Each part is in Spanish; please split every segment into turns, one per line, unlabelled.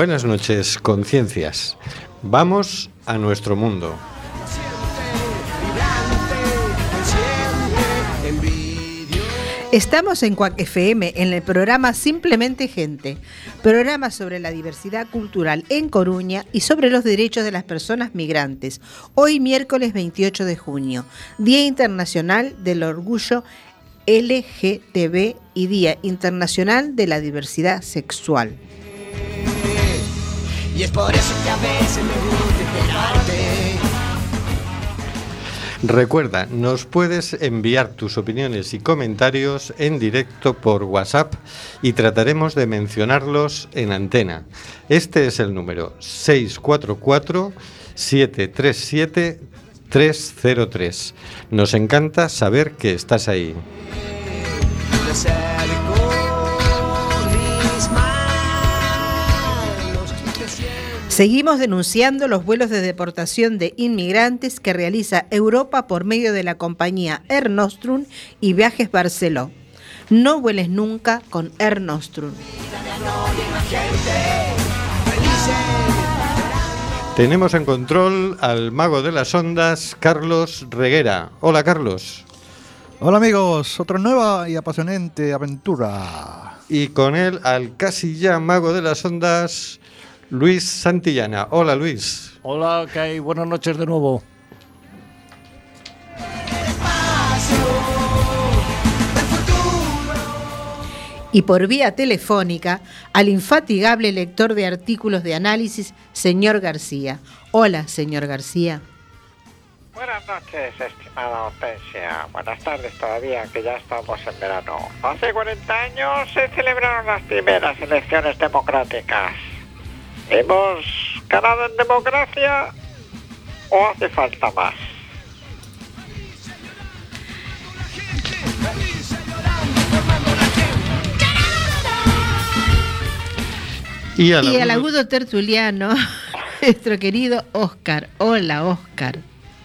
Buenas noches, conciencias. Vamos a nuestro mundo.
Estamos en Cuac FM en el programa Simplemente Gente, programa sobre la diversidad cultural en Coruña y sobre los derechos de las personas migrantes. Hoy miércoles 28 de junio, Día Internacional del Orgullo LGTB y Día Internacional de la Diversidad Sexual. Y es por eso que a veces me gusta
Recuerda, nos puedes enviar tus opiniones y comentarios en directo por WhatsApp y trataremos de mencionarlos en antena. Este es el número 644 737 303. Nos encanta saber que estás ahí.
Seguimos denunciando los vuelos de deportación de inmigrantes que realiza Europa por medio de la compañía Air Nostrum y Viajes Barceló. No vueles nunca con Air Nostrum.
Tenemos en control al mago de las ondas, Carlos Reguera. Hola, Carlos.
Hola amigos, otra nueva y apasionante aventura.
Y con él al casi ya mago de las ondas, Luis Santillana. Hola Luis.
Hola, hay? Buenas noches de nuevo.
Y por vía telefónica al infatigable lector de artículos de análisis, señor García. Hola, señor García.
Buenas noches, estimada Hortensia. Buenas tardes todavía, que ya estamos en verano. Hace 40 años se celebraron las primeras elecciones democráticas. ¿Hemos ganado en democracia o hace falta más?
Y al, agudo... tertuliano, nuestro querido Oscar. Hola, Oscar.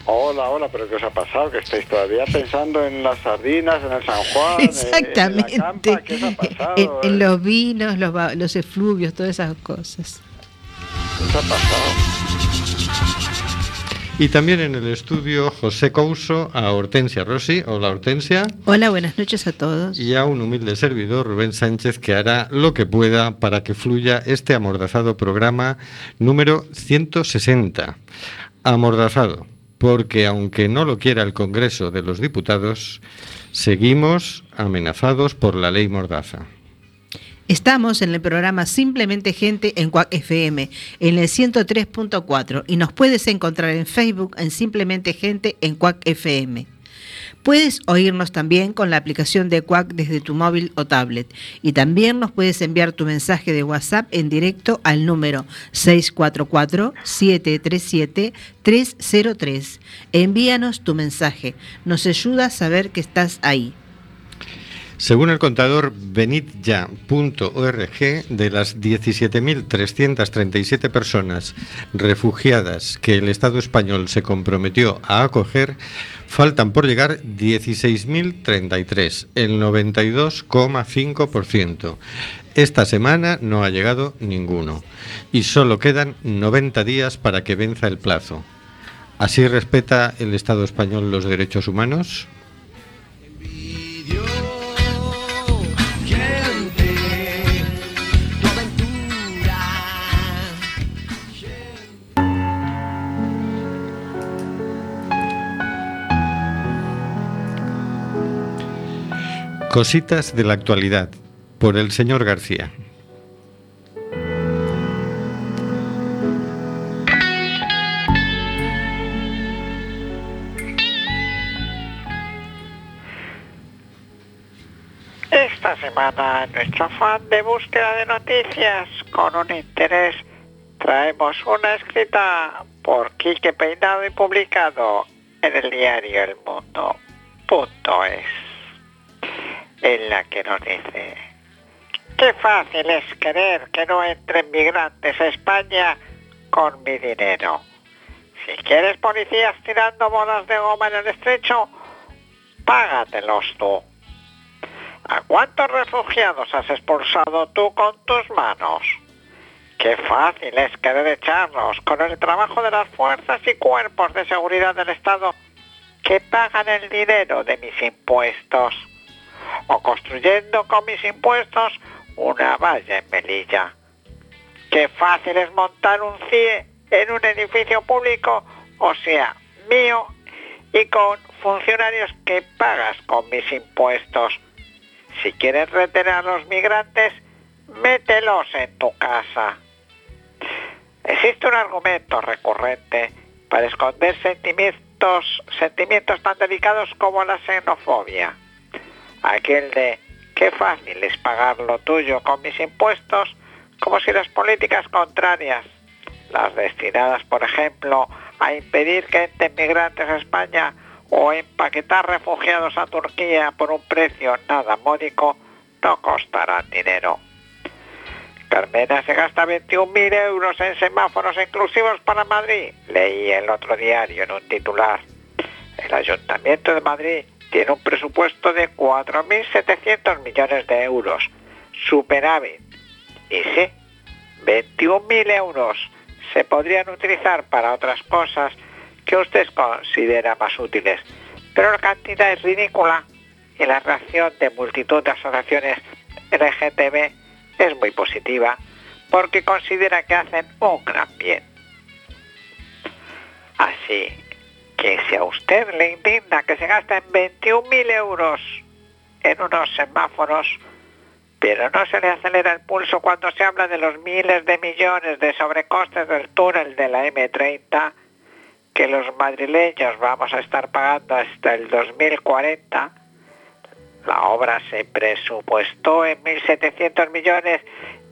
Hola, hola, pero ¿qué os ha pasado? Que estáis todavía pensando en las sardinas, en el San Juan,
Exactamente. En, ¿Qué os ha pasado, en, en, los vinos, los, los efluvios, todas esas cosas.
Y también en el estudio José Couso a Hortensia Rossi. Hola Hortensia.
Hola, buenas noches a todos.
Y a un humilde servidor, Rubén Sánchez, que hará lo que pueda para que fluya este amordazado programa número 160. Amordazado, porque aunque no lo quiera el Congreso de los Diputados, seguimos amenazados por la ley Mordaza.
Estamos en el programa Simplemente Gente en Cuac FM, en el 103.4 y nos puedes encontrar en Facebook en Simplemente Gente en Cuac FM. Puedes oírnos también con la aplicación de Quack desde tu móvil o tablet y también nos puedes enviar tu mensaje de WhatsApp en directo al número 644-737-303. Envíanos tu mensaje, nos ayuda a saber que estás ahí.
Según el contador benitya.org, de las 17.337 personas refugiadas que el Estado español se comprometió a acoger, faltan por llegar 16.033, el 92,5%. Esta semana no ha llegado ninguno y solo quedan 90 días para que venza el plazo. ¿Así respeta el Estado español los derechos humanos? Cositas de la actualidad por el señor García.
Esta semana nuestro afán de búsqueda de noticias con un interés traemos una escrita por Quique Peinado y publicado en el diario El Mundo. Punto es en la que nos dice, qué fácil es querer que no entren migrantes a España con mi dinero. Si quieres policías tirando bolas de goma en el estrecho, págatelos tú. ¿A cuántos refugiados has expulsado tú con tus manos? Qué fácil es querer echarlos con el trabajo de las fuerzas y cuerpos de seguridad del Estado que pagan el dinero de mis impuestos. O construyendo con mis impuestos una valla en Melilla. Qué fácil es montar un CIE en un edificio público, o sea, mío, y con funcionarios que pagas con mis impuestos. Si quieres retener a los migrantes, mételos en tu casa. Existe un argumento recurrente para esconder sentimientos, sentimientos tan delicados como la xenofobia. Aquel de qué fácil es pagar lo tuyo con mis impuestos, como si las políticas contrarias, las destinadas, por ejemplo, a impedir que entren migrantes a España o empaquetar refugiados a Turquía por un precio nada módico, no costarán dinero. Carmena se gasta 21.000 euros en semáforos inclusivos para Madrid, leí el otro diario en un titular. El Ayuntamiento de Madrid tiene un presupuesto de 4.700 millones de euros, superávit. Y sí, 21.000 euros se podrían utilizar para otras cosas que usted considera más útiles, pero la cantidad es ridícula y la reacción de multitud de asociaciones LGTB es muy positiva porque considera que hacen un gran bien. Así que si a usted le indigna que se gasten 21.000 euros en unos semáforos, pero no se le acelera el pulso cuando se habla de los miles de millones de sobrecostes del túnel de la M30, que los madrileños vamos a estar pagando hasta el 2040, la obra se presupuestó en 1.700 millones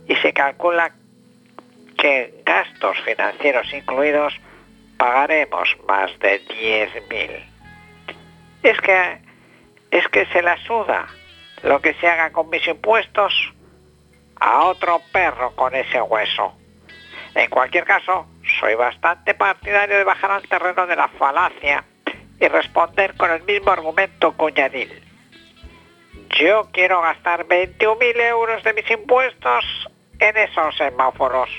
y se calcula que gastos financieros incluidos pagaremos más de 10.000. Es que es que se la suda lo que se haga con mis impuestos a otro perro con ese hueso. En cualquier caso, soy bastante partidario de bajar al terreno de la falacia y responder con el mismo argumento cuñadil. Yo quiero gastar 21.000 euros de mis impuestos en esos semáforos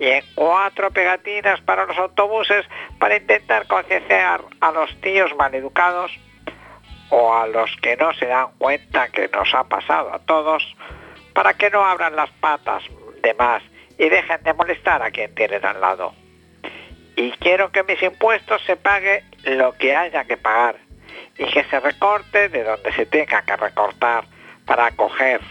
y en cuatro pegatinas para los autobuses para intentar concienciar a los tíos maleducados o a los que no se dan cuenta que nos ha pasado a todos para que no abran las patas de más y dejen de molestar a quien tienen al lado. Y quiero que mis impuestos se pague lo que haya que pagar y que se recorte de donde se tenga que recortar para acoger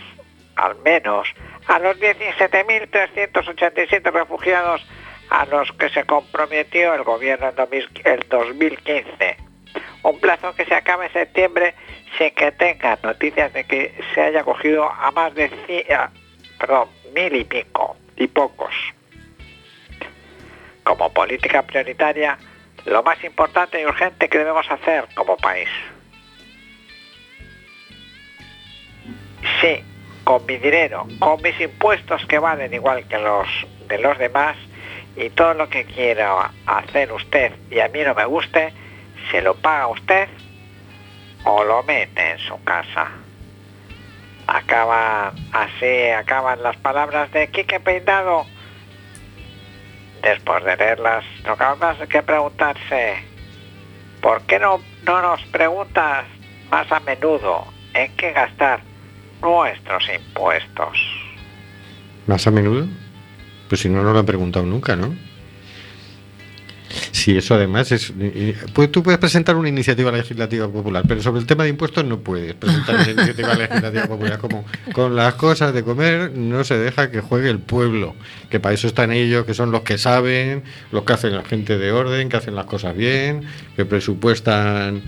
al menos a los 17.387 refugiados a los que se comprometió el gobierno en el 2015. Un plazo que se acaba en septiembre sin que tengan noticias de que se haya cogido a más de perdón, mil y pico y pocos. Como política prioritaria, lo más importante y urgente que debemos hacer como país. Sí, con mi dinero, con mis impuestos que valen igual que los de los demás y todo lo que quiera hacer usted y a mí no me guste, se lo paga usted o lo mete en su casa. Acaba así, acaban las palabras de Quique Peinado. Después de leerlas, no cabe más que preguntarse, ¿por qué no, no nos preguntas más a menudo en qué gastar nuestros impuestos?
¿Más a menudo? Pues si no, no lo han preguntado nunca, ¿no? Sí, eso además es. Pues tú puedes presentar una iniciativa legislativa popular, pero sobre el tema de impuestos no puedes presentar una iniciativa legislativa popular. Como con las cosas de comer no se deja que juegue el pueblo, que para eso están ellos, que son los que saben, los que hacen la gente de orden, que hacen las cosas bien, que presupuestan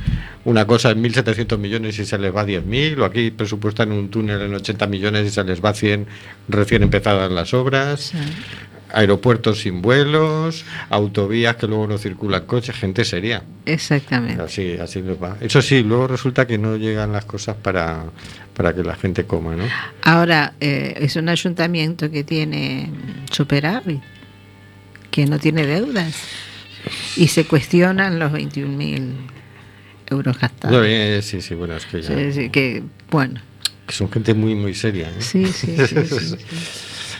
una cosa en 1.700 millones y se les va a 10.000, o aquí presupuestan un túnel en 80 millones y se les va a 100 recién empezadas las obras aeropuertos sin vuelos, autovías que luego no circulan coches, gente seria.
Exactamente.
Así, así nos va. Eso sí, luego resulta que no llegan las cosas para, para que la gente coma, ¿no?
Ahora, eh, es un ayuntamiento que tiene superávit, que no tiene deudas, y se cuestionan los 21.000 euros gastados.
No, eh, sí, sí, bueno, es que ya...
Sí, sí, que, bueno
que son gente muy, muy seria. ¿eh?
Sí, sí, sí. sí, sí.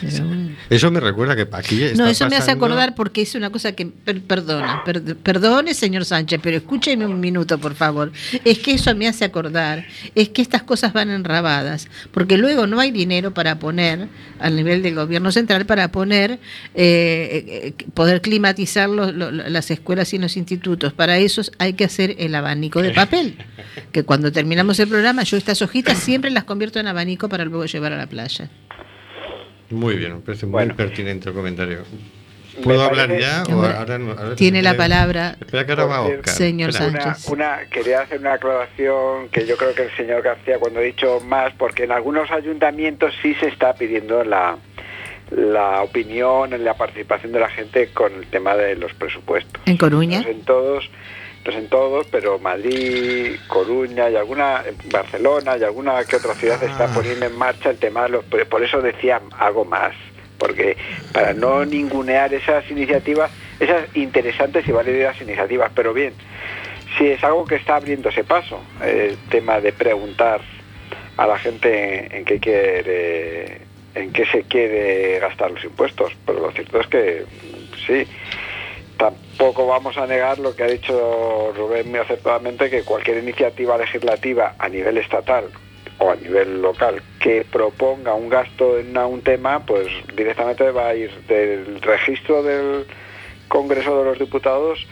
Pero bueno.
Eso me recuerda que aquí
No, eso me hace acordar porque es una cosa que, per- perdona, per- perdone señor Sánchez, pero escúcheme un minuto, por favor. Es que eso me hace acordar, es que estas cosas van enrabadas, porque luego no hay dinero para poner, al nivel del gobierno central, para poner, eh, eh, poder climatizar los- las escuelas y los institutos. Para eso hay que hacer el abanico de papel, que cuando terminamos el programa, yo estas hojitas siempre las convierto en abanico para luego llevar a la playa.
Muy bien, me parece muy
Bueno.
pertinente el comentario.
Me
¿Puedo
parece-
hablar ya? O ahora no? Ahora
Tiene la palabra
Espera que ahora va Oscar.
Señor
Espera.
Sánchez.
Una, una, quería hacer una aclaración que yo creo que el señor García cuando ha dicho más, porque en algunos ayuntamientos sí se está pidiendo la, la opinión, la participación de la gente con el tema de los presupuestos.
en Coruña.
No en todos, no en todos, pero Madrid, Coruña y alguna, Barcelona y alguna que otra ciudad está
Ah.
poniendo en marcha el tema de los, por eso decía algo más, porque para no ningunear esas iniciativas, esas interesantes y válidas iniciativas, pero bien, si es algo que está abriéndose paso, el tema de preguntar a la gente en qué quiere, en qué se quiere gastar los impuestos, pero lo cierto es que sí, tampoco vamos a negar lo que ha dicho Rubén muy acertadamente, que cualquier iniciativa legislativa a nivel estatal o a nivel local que proponga un gasto en un tema, pues directamente va a ir del registro del Congreso de los Diputados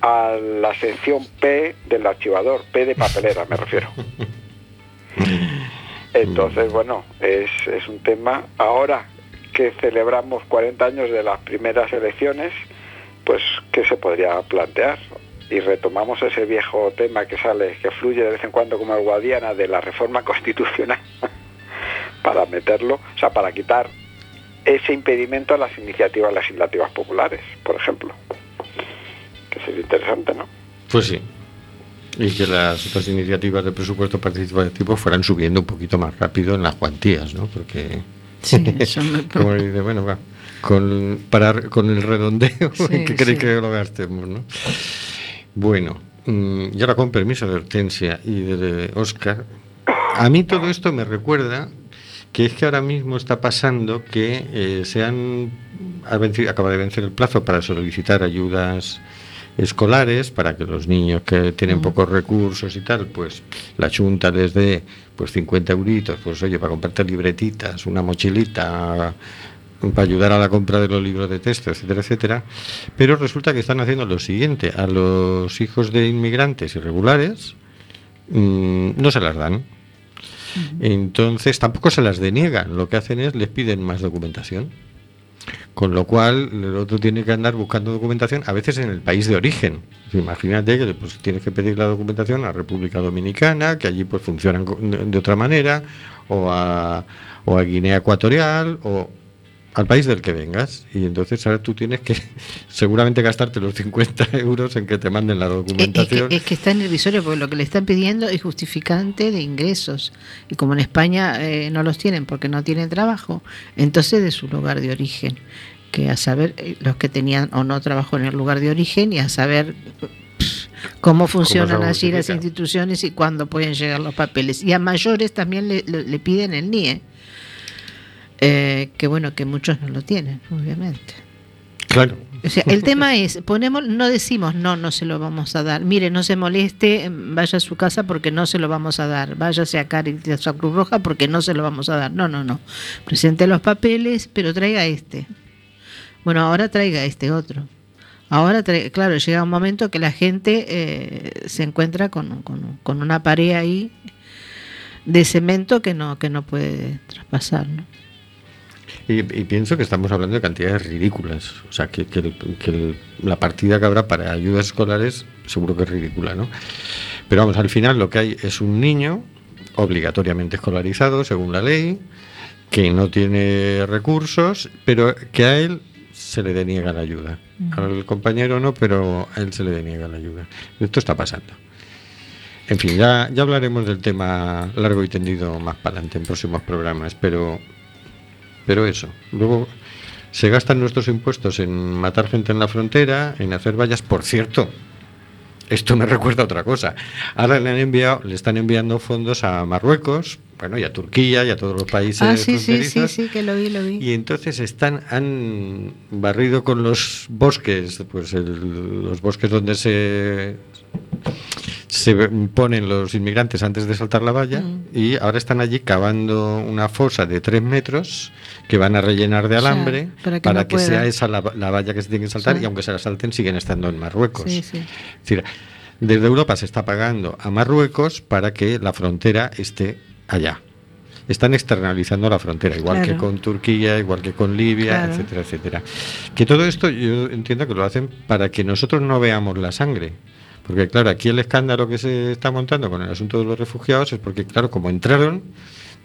a la sección P del archivador, P de papelera me refiero. Entonces, bueno, es, es un tema. Ahora que celebramos 40 años de las primeras elecciones, pues, ¿qué se podría plantear? Y retomamos ese viejo tema que sale, que fluye de vez en cuando como el Guadiana de la reforma constitucional, para meterlo, o sea, para quitar ese impedimento a las iniciativas legislativas populares, por ejemplo. Que sería interesante, ¿no?
Pues sí. Y que las otras iniciativas de presupuesto participativo fueran subiendo un poquito más rápido en las cuantías, ¿no? Porque,
Sí, eso me-
como dice, bueno, va, con, para, con el redondeo,
Sí,
¿en qué queréis
sí.
que lo gastemos, no? Bueno, mm, y ahora con permiso de Hortensia y de Oscar, a mí todo esto me recuerda que es que ahora mismo está pasando que eh, se han acaba de vencer el plazo para solicitar ayudas escolares para que los niños que tienen pocos recursos y tal, pues la Junta les dé pues 50 euritos, pues oye, para comprarte libretitas, una mochilita, para ayudar a la compra de los libros de texto, etcétera, etcétera. Pero resulta que están haciendo lo siguiente, a los hijos de inmigrantes irregulares mm, no se las dan. Entonces tampoco se las deniegan, lo que hacen es les piden más documentación. Con lo cual el otro tiene que andar buscando documentación, a veces en el país de origen. Imagínate que pues, tienes que pedir la documentación a República Dominicana, que allí pues funcionan de otra manera, o a, o a Guinea Ecuatorial, o al país del que vengas. Y entonces ahora tú tienes que seguramente gastarte los 50 euros en que te manden la
es
documentación.
que, es que está en el visorio porque lo que le están pidiendo es justificante de ingresos. Y como en España eh, no los tienen porque no tienen trabajo, entonces de su lugar de origen. Que a saber eh, los que tenían o no trabajo en el lugar de origen y a saber cómo funcionan allí las instituciones y cuándo pueden llegar los papeles. Y a mayores también le, le- le piden el NIE. Eh, que bueno, que muchos no lo tienen, obviamente.
Claro.
O sea, el tema es, ponemos, no decimos no, no se lo vamos a dar. Mire, no se moleste, em, vaya a su casa porque no se lo vamos a dar. Váyase a Caritas a Cruz Roja porque no se lo vamos a dar. No, no, no. Presente los papeles, pero traiga este. Bueno, ahora traiga este otro. Ahora, claro, llega un momento que la gente eh, se encuentra con, con- con una pared ahí de cemento que no, que no puede traspasar, ¿no?
Y, y pienso que estamos hablando de cantidades ridículas. O sea, que, que el- que el- la partida que habrá para ayudas escolares seguro que es ridícula, ¿no? Pero vamos, al final lo que hay es un niño obligatoriamente escolarizado, según la ley, que no tiene recursos, pero que a él se le deniega la ayuda. Al compañero no, pero a él se le deniega la ayuda. Esto está pasando. En fin, ya, ya hablaremos del tema largo y tendido más para adelante en próximos programas, pero pero eso, luego se gastan nuestros impuestos en matar gente en la frontera, en hacer vallas. Por cierto, esto me recuerda a otra cosa. Ahora le, han enviado, le están enviando fondos a Marruecos, bueno, y a Turquía y a todos los países
Ah, sí, sí, sí, sí, que lo vi, lo vi.
Y entonces están, han barrido con los bosques, pues el- los bosques donde se, se ponen los inmigrantes antes de saltar la valla,
Mm.
y ahora están allí cavando una fosa de tres metros que van a rellenar de alambre
para
para
que no
sea esa la, la valla que se tiene que saltar,
Sí.
y aunque se la salten, siguen estando en Marruecos.
Sí, sí.
Es decir, desde Europa se está pagando a Marruecos para que la frontera esté allá. Están externalizando la frontera, igual
Claro.
que con Turquía, igual que con Libia,
Claro.
etcétera, etcétera. Que todo esto yo entiendo que lo hacen para que nosotros no veamos la sangre. Porque claro, aquí el escándalo que se está montando con el asunto de los refugiados es porque, claro, como entraron,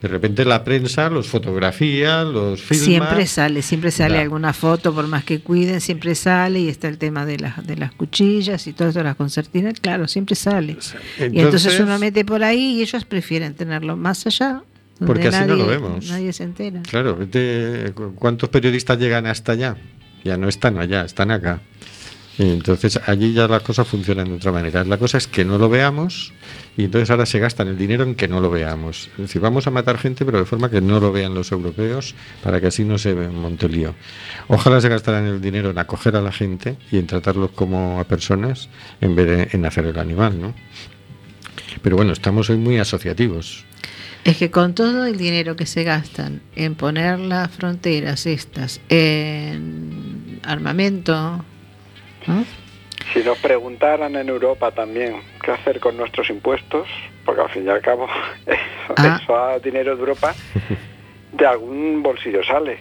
de repente la prensa los fotografía, los filma.
Siempre sale, siempre sale alguna foto, por más que cuiden, siempre sale y está el tema de las, de las cuchillas y todo esto, las concertinas, claro, siempre sale. y entonces uno mete por ahí y ellos prefieren tenerlo más allá.
Porque así no lo
nadie-
vemos.
Nadie se entera.
Claro, ¿cuántos periodistas llegan hasta allá? Ya no están allá, están acá. Entonces allí ya las cosas funcionan de otra manera. La cosa es que no lo veamos y entonces ahora se gastan el dinero en que no lo veamos. Es decir, vamos a matar gente, pero de forma que no lo vean los europeos para que así no se monte lío. Ojalá se gastaran el dinero en acoger a la gente y en tratarlos como a personas en vez de en hacer el animal, ¿no? Pero bueno, estamos hoy muy asociativos.
Es que con todo el dinero que se gastan en poner las fronteras estas en armamento, ¿no?
Si nos preguntaran en Europa también qué hacer con nuestros impuestos, porque al fin y al cabo eso,
Ah.
eso a dinero de Europa de algún bolsillo sale.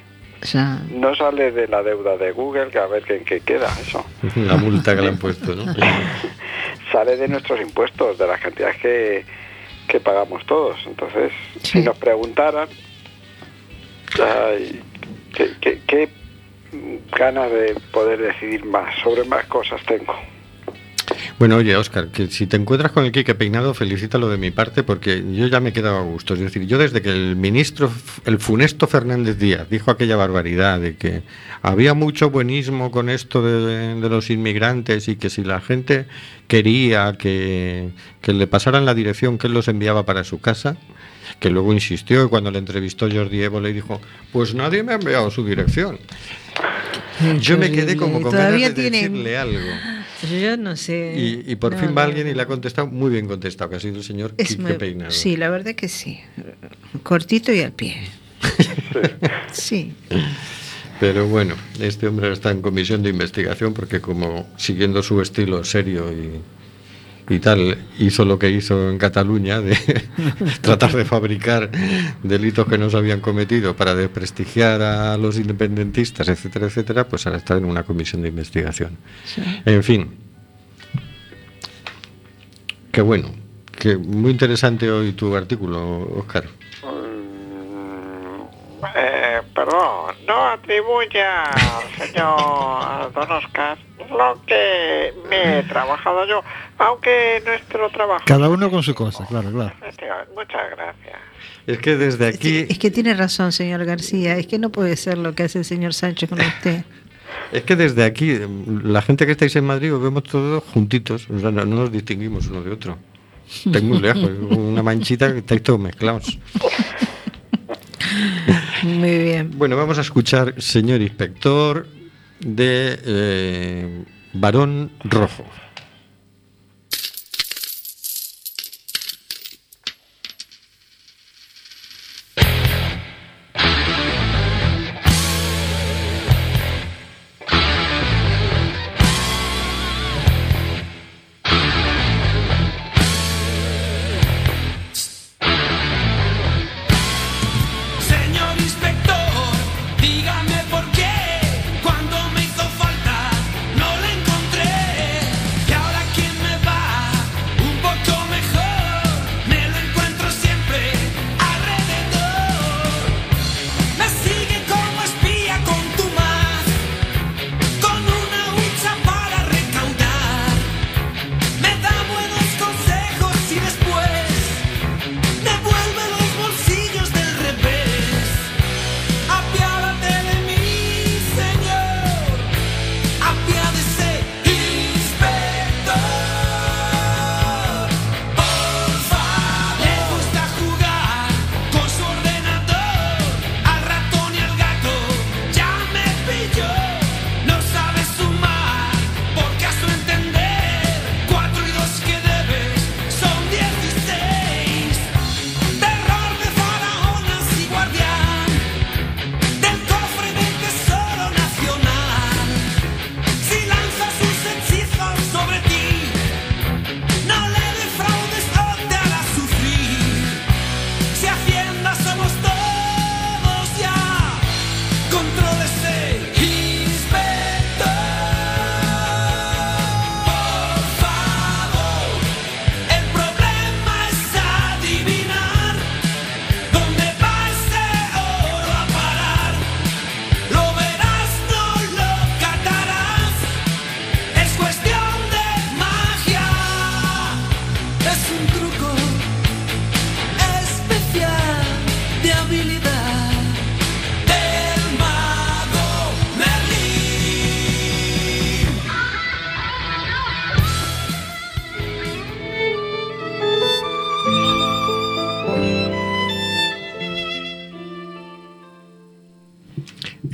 No sale de la deuda de Google, que a ver qué, en qué queda eso.
La multa que le han puesto, ¿no?
Sale de nuestros impuestos, de las cantidades que, que pagamos todos. Entonces,
Sí.
si nos preguntaran, ay, ¿qué, qué, qué ganas de poder decidir más sobre más cosas tengo?
Bueno, oye, Oscar, que si te encuentras con el Quique Peinado, felicítalo de mi parte, porque yo ya me he quedado a gusto. Es decir, yo desde que el ministro, el funesto Fernández Díaz, dijo aquella barbaridad de que había mucho buenismo con esto de, los inmigrantes y que si la gente quería que, que le pasaran la dirección que él los enviaba para su casa, que luego insistió y cuando le entrevistó Jordi Evo le dijo, pues nadie me ha enviado su dirección. Yo me quedé como con ganas
Todavía
de
tienen-
decirle algo.
Yo no sé.
Y, y por
No,
fin
no,
va alguien y le ha contestado muy bien contestado, que ha sido el señor
Es
Quique
muy-
Peinado.
Sí, la verdad que sí. Cortito y al pie. Sí.
Pero bueno, este hombre está en comisión de investigación porque como siguiendo su estilo serio y, y tal, hizo lo que hizo en Cataluña de tratar de fabricar delitos que no se habían cometido para desprestigiar a los independentistas, etcétera, etcétera, pues ahora está en una comisión de investigación.
sí.
En fin. Qué bueno. Que muy interesante hoy tu artículo, Oscar.
Eh, perdón, no atribuya al señor Don Oscar lo que me he trabajado yo, aunque nuestro trabajo...
Cada uno con su cosa, claro, claro.
Muchas gracias.
Es que desde aquí,
Es que tiene razón, señor García. Es que no puede ser lo que hace el señor Sánchez con usted.
es que desde aquí, la gente que estáis en Madrid os vemos todos juntitos, o sea, no, no nos distinguimos uno de otro. Estáis muy lejos, una manchita que estáis todos mezclados.
Muy bien.
Bueno, vamos a escuchar, señor inspector, de eh, Varón Rojo.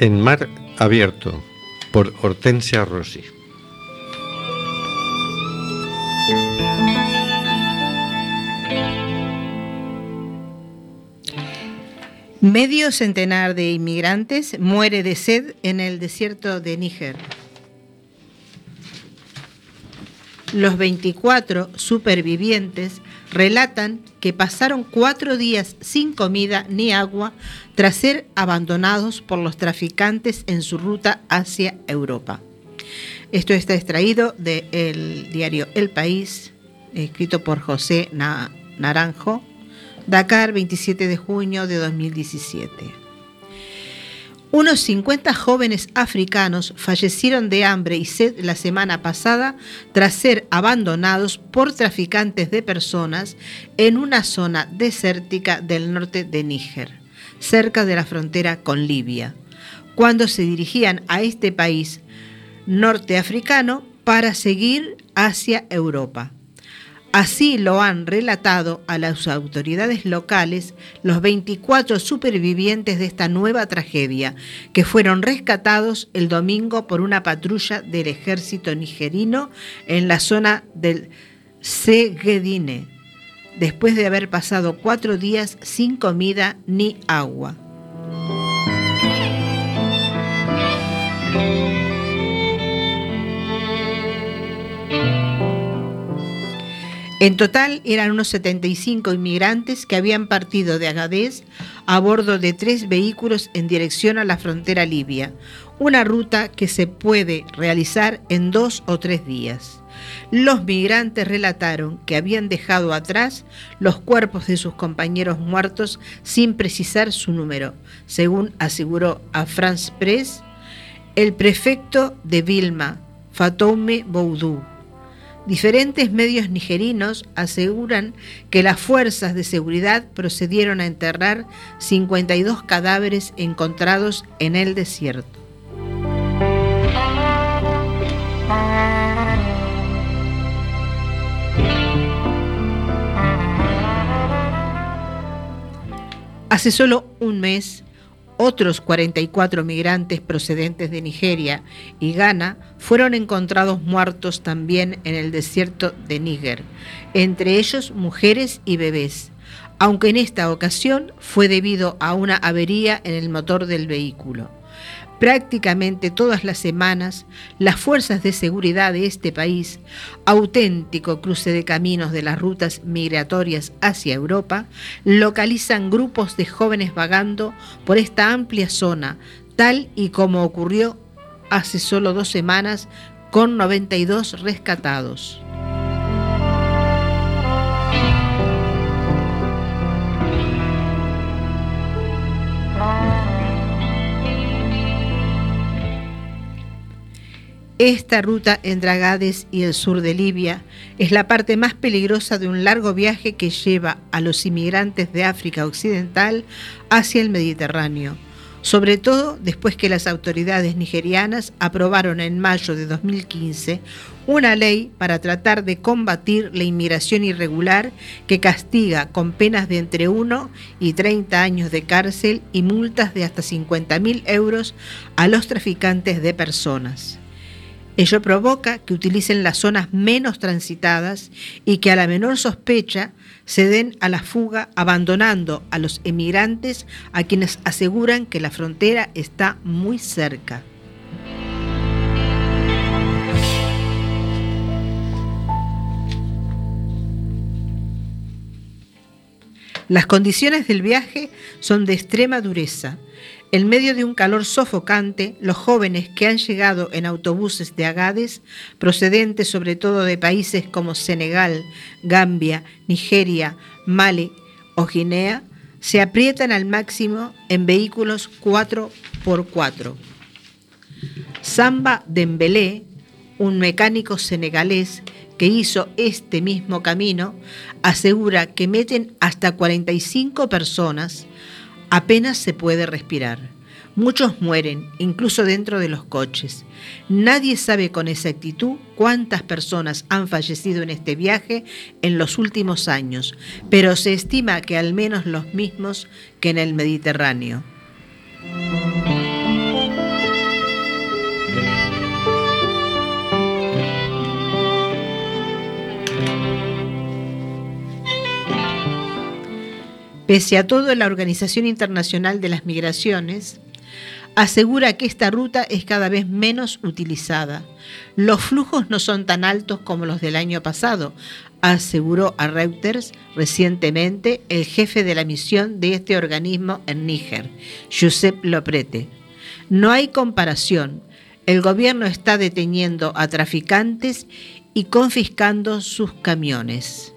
En Mar Abierto, por Hortensia Rossi.
Medio centenar de inmigrantes muere de sed en el desierto de Níger. Los 24 supervivientes relatan que pasaron cuatro días sin comida ni agua tras ser abandonados por los traficantes en su ruta hacia Europa. Esto está extraído del diario El País, escrito por José Na- Naranjo, Dakar, 27 de junio de 2017. Unos 50 jóvenes africanos fallecieron de hambre y sed la semana pasada tras ser abandonados por traficantes de personas en una zona desértica del norte de Níger, cerca de la frontera con Libia, cuando se dirigían a este país norteafricano para seguir hacia Europa. Así lo han relatado a las autoridades locales los 24 supervivientes de esta nueva tragedia, que fueron rescatados el domingo por una patrulla del ejército nigerino en la zona del Segedine, después de haber pasado cuatro días sin comida ni agua. En total eran unos 75 inmigrantes que habían partido de Agadez a bordo de tres vehículos en dirección a la frontera libia, una ruta que se puede realizar en dos o tres días. Los migrantes relataron que habían dejado atrás los cuerpos de sus compañeros muertos sin precisar su número, según aseguró a France Press el prefecto de Vilma, Fatoume Boudou. Diferentes medios nigerinos aseguran que las fuerzas de seguridad procedieron a enterrar 52 cadáveres encontrados en el desierto. Hace solo un mes, otros 44 migrantes procedentes de Nigeria y Ghana fueron encontrados muertos también en el desierto de Níger, entre ellos mujeres y bebés, aunque en esta ocasión fue debido a una avería en el motor del vehículo. Prácticamente todas las semanas, las fuerzas de seguridad de este país, auténtico cruce de caminos de las rutas migratorias hacia Europa, localizan grupos de jóvenes vagando por esta amplia zona, tal y como ocurrió hace solo dos semanas con 92 rescatados. Esta ruta entre Agades y el sur de Libia es la parte más peligrosa de un largo viaje que lleva a los inmigrantes de África Occidental hacia el Mediterráneo, sobre todo después que las autoridades nigerianas aprobaron en mayo de 2015 una ley para tratar de combatir la inmigración irregular que castiga con penas de entre 1 y 30 años de cárcel y multas de hasta 50 mil euros a los traficantes de personas. Ello provoca que utilicen las zonas menos transitadas y que a la menor sospecha se den a la fuga abandonando a los emigrantes a quienes aseguran que la frontera está muy cerca. Las condiciones del viaje son de extrema dureza. En medio de un calor sofocante, los jóvenes que han llegado en autobuses de Agades, procedentes sobre todo de países como Senegal, Gambia, Nigeria, Mali o Guinea, se aprietan al máximo en vehículos 4x4. Samba Dembélé, un mecánico senegalés que hizo este mismo camino, asegura que meten hasta 45 personas, apenas se puede respirar. Muchos mueren, incluso dentro de los coches. Nadie sabe con exactitud cuántas personas han fallecido en este viaje en los últimos años, pero se estima que al menos los mismos que en el Mediterráneo. Pese a todo, la Organización Internacional de las Migraciones asegura que esta ruta es cada vez menos utilizada. Los flujos no son tan altos como los del año pasado, aseguró a Reuters recientemente el jefe de la misión de este organismo en Níger, Josep Loprete. No hay comparación. El gobierno está deteniendo a traficantes y confiscando sus camiones.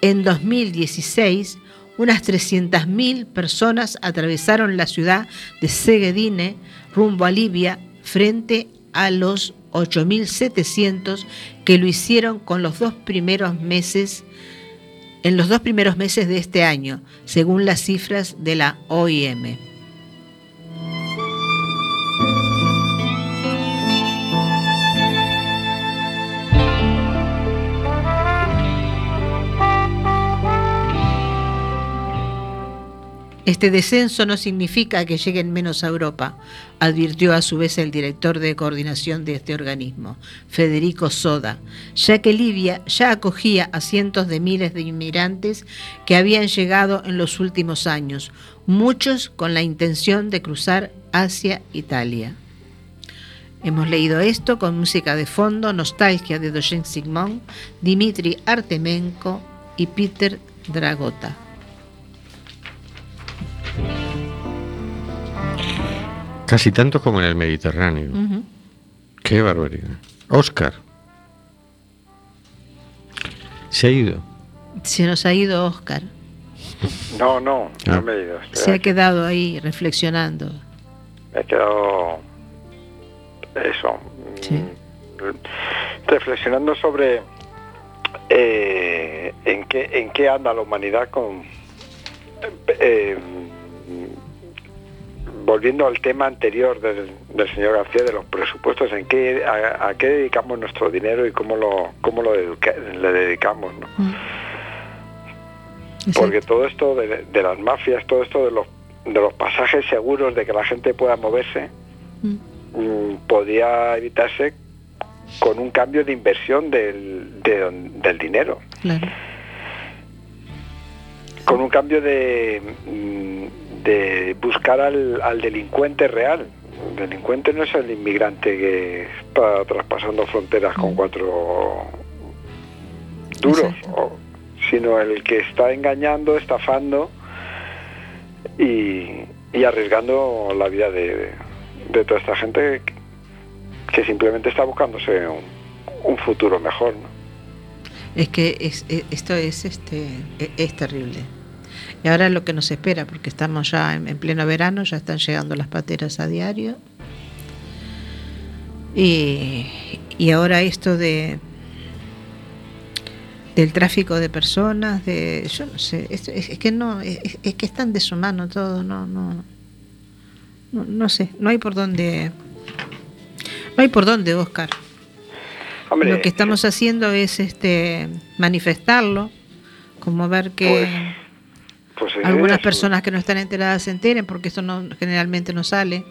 En 2016, unas 300.000 personas atravesaron la ciudad de Segedine rumbo a Libia frente a los 8.700 que lo hicieron con los dos primeros meses en los dos primeros meses de este año, según las cifras de la OIM. Este descenso no significa que lleguen menos a Europa, advirtió a su vez el director de coordinación de este organismo, Federico Soda, ya que Libia ya acogía a cientos de miles de inmigrantes que habían llegado en los últimos años, muchos con la intención de cruzar hacia Italia. Hemos leído esto con música de fondo, Nostalgia de Dojen Sigmund, Dimitri Artemenko y Peter Dragota.
Casi tanto como en el Mediterráneo. Qué barbaridad. Oscar. Se ha ido.
Se nos ha ido Oscar.
No, no,
Ah.
no me he ido.
Se ha quedado ahí reflexionando.
Me he quedado eso
Sí.
mm, reflexionando sobre eh, en qué en qué anda la humanidad con eh, volviendo al tema anterior del, del señor García de los presupuestos en qué a, a qué dedicamos nuestro dinero y cómo lo cómo lo dedica- le dedicamos ¿no?
Mm.
porque todo esto de, de las mafias todo esto de los de los pasajes seguros de que la gente pueda moverse
Mm.
mm, podría evitarse con un cambio de inversión del, de del dinero,
Claro.
con un cambio de, mm, de buscar al, al delincuente real. El delincuente no es el inmigrante que está traspasando fronteras con
Mm.
cuatro duros, o- sino el que está engañando, estafando y, y arriesgando la vida de, de toda esta gente que, que simplemente está buscándose un, un futuro mejor. ¿no?
Es que es, e- esto es este e- es terrible. Y ahora lo que nos espera, porque estamos ya en, en pleno verano, ya están llegando las pateras a diario. Y, y ahora esto de del tráfico de personas, de yo no sé, es, es- es que no, es, es que es tan deshumano todo, no, no, no, no sé, no hay por dónde, no hay por dónde, Oscar.
Hombre,
Lo que estamos haciendo es este manifestarlo, como ver que
pues, eh,
algunas
es-
personas que no están enteradas se enteren, porque esto no generalmente no sale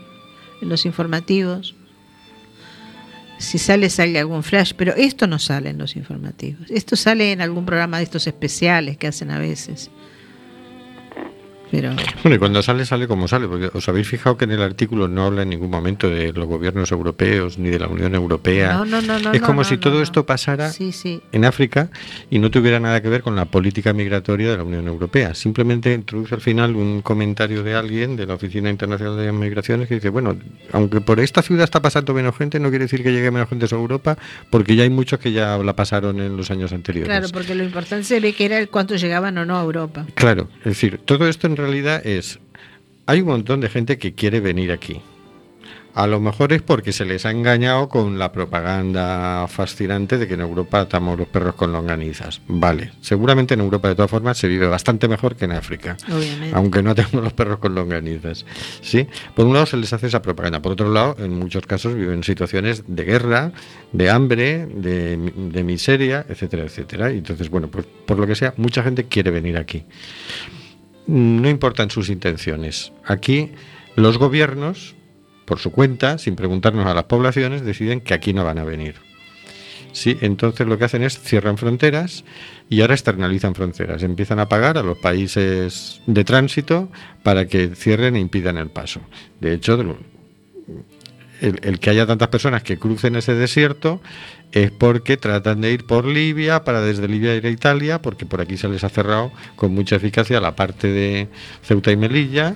en los informativos. Si sale, sale algún flash, pero esto no sale en los informativos. Esto sale en algún programa de estos especiales que hacen a veces. Pero
Bueno, y cuando sale, sale como sale, porque os habéis fijado que en el artículo no habla en ningún momento de los gobiernos europeos ni de la Unión Europea.
no, no, no, no.
es como
no,
si
no,
todo esto pasara
Sí, sí.
en África y no tuviera nada que ver con la política migratoria de la Unión Europea. Simplemente introduce al final un comentario de alguien de la Oficina Internacional de Migraciones que dice, bueno, aunque por esta ciudad está pasando menos gente, no quiere decir que llegue menos gente a Europa, porque ya hay muchos que ya la pasaron en los años anteriores.
Claro, porque lo importante se ve que era el cuánto llegaban o no a Europa.
Claro, es decir, todo esto en realidad es, hay un montón de gente que quiere venir aquí. A lo mejor es porque se les ha engañado con la propaganda fascinante de que en Europa atamos los perros con longanizas. Vale, seguramente en Europa de todas formas se vive bastante mejor que en África.
Obviamente.
Aunque no atamos los perros con longanizas. ¿sí? Por un lado se les hace esa propaganda. Por otro lado, en muchos casos viven situaciones de guerra, de hambre, de, de miseria, etcétera, etcétera. Y entonces, bueno, pues por lo que sea, mucha gente quiere venir aquí no importan sus intenciones. Aquí los gobiernos, por su cuenta, sin preguntarnos a las poblaciones, deciden que aquí no van a venir. Sí, entonces lo que hacen es cierran fronteras y ahora externalizan fronteras. Empiezan a pagar a los países de tránsito para que cierren e impidan el paso. De hecho, el, que haya tantas personas que crucen ese desierto es porque tratan de ir por Libia para desde Libia ir a Italia, porque por aquí se les ha cerrado con mucha eficacia la parte de Ceuta y Melilla.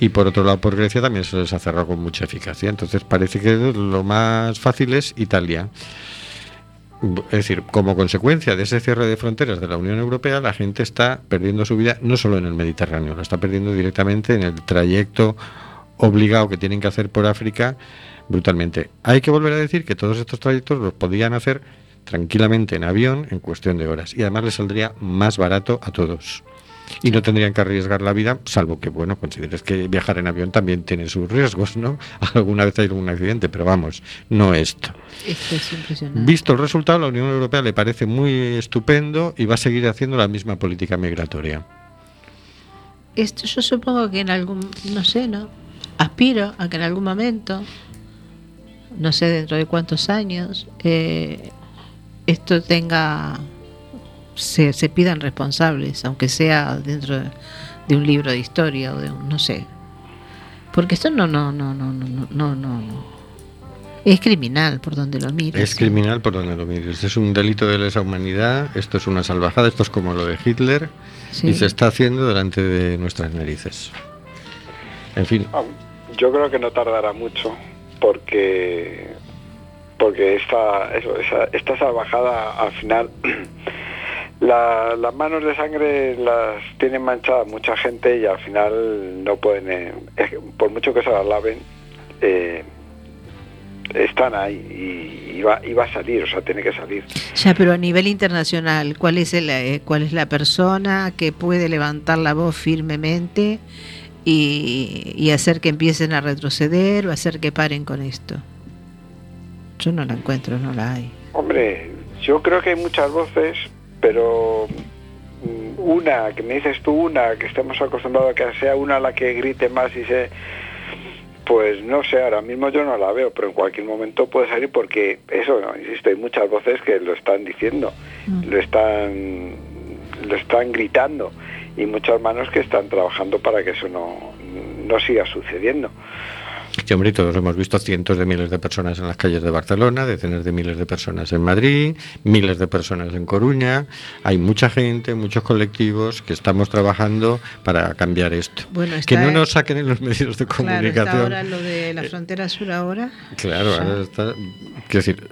Y por otro lado, por Grecia también se les ha cerrado con mucha eficacia. Entonces parece que lo más fácil es Italia. Es decir, como consecuencia de ese cierre de fronteras de la Unión Europea, la gente está perdiendo su vida no solo en el Mediterráneo, la está perdiendo directamente en el trayecto obligado que tienen que hacer por África brutalmente. Hay que volver a decir que todos estos trayectos los podían hacer tranquilamente en avión en cuestión de horas y además les saldría más barato a todos. Y no tendrían que arriesgar la vida, salvo que, bueno, consideres que viajar en avión también tiene sus riesgos, ¿no? Alguna vez hay algún accidente, pero vamos, no esto.
Esto es impresionante.
Visto el resultado, la Unión Europea le parece muy estupendo y va a seguir haciendo la misma política migratoria.
Esto yo supongo que en algún, no sé, ¿no? Aspiro a que en algún momento, no sé dentro de cuántos años, eh, esto tenga, se, se pidan responsables, aunque sea dentro de, de un libro de historia o de un, no sé. Porque esto no, no, no, no, no, no, no, no. Es criminal por donde lo mires.
Es criminal por donde lo mires. Es un delito de lesa humanidad, esto es una salvajada, esto es como lo de Hitler
Sí.
y se está haciendo delante de nuestras narices. En fin,
Yo creo que no tardará mucho porque porque esta eso, esa, esta salvajada al final la- las manos de sangre las tienen manchadas mucha gente y al final no pueden eh, por mucho que se las laven eh, están ahí y, y va, y va a salir, o sea, tiene que salir.
Ya, pero a nivel internacional, ¿cuál es, el, eh, ¿cuál es la persona que puede levantar la voz firmemente y, y hacer que empiecen a retroceder o hacer que paren con esto? Yo no la encuentro, no la hay.
Hombre, yo creo que hay muchas voces, pero mm, una, que me dices tú una, que estemos acostumbrados a que sea una la que grite más y se... Pues no sé, ahora mismo yo no la veo, pero en cualquier momento puede salir porque eso, ¿no? insisto, hay muchas voces que lo están diciendo, lo están, lo están gritando y muchas manos que están trabajando para que eso no, no siga sucediendo.
que hombre, todos hemos visto cientos de miles de personas en las calles de Barcelona, decenas de miles de personas en Madrid, miles de personas en Coruña. Hay mucha gente, muchos colectivos que estamos trabajando para cambiar esto.
Bueno,
que no nos saquen en los medios de
Claro, está
comunicación.
ahora lo de la frontera sur ahora.
Claro,
Ya.
ahora está. Quiero decir,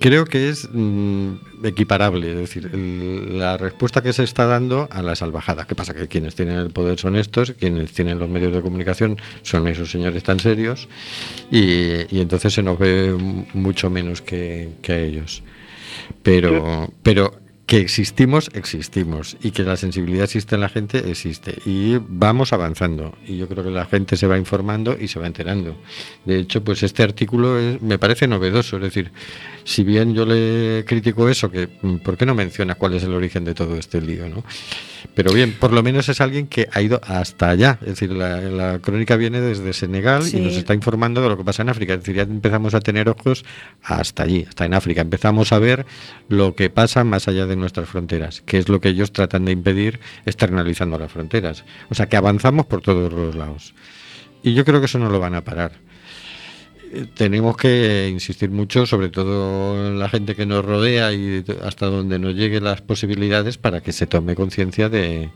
creo que es mm, equiparable. Es decir, el- la respuesta que se está dando a la salvajada. ¿Qué pasa? Que quienes tienen el poder son estos, quienes tienen los medios de comunicación son esos señores tan serios, y, y entonces se nos ve mucho menos que, que a ellos. Pero, pero que existimos, existimos. Y que la sensibilidad existe en la gente, existe. Y vamos avanzando. Y yo creo que la gente se va informando y se va enterando. De hecho, pues este artículo es- me parece novedoso. Es decir, si bien yo le critico eso, que mm, ¿por qué no menciona cuál es el origen de todo este lío? ¿no? Pero bien, por lo menos es alguien que ha ido hasta allá. Es decir, la, la crónica viene desde Senegal
Sí.
y nos está informando de lo que pasa en África. Es decir, ya empezamos a tener ojos hasta allí, hasta en África. Empezamos a ver lo que pasa más allá de nuestras fronteras, que es lo que ellos tratan de impedir externalizando las fronteras. O sea, que avanzamos por todos los lados. Y yo creo que eso no lo van a parar. Tenemos que insistir mucho, sobre todo la gente que nos rodea y hasta donde nos lleguen las posibilidades para que se tome conciencia de,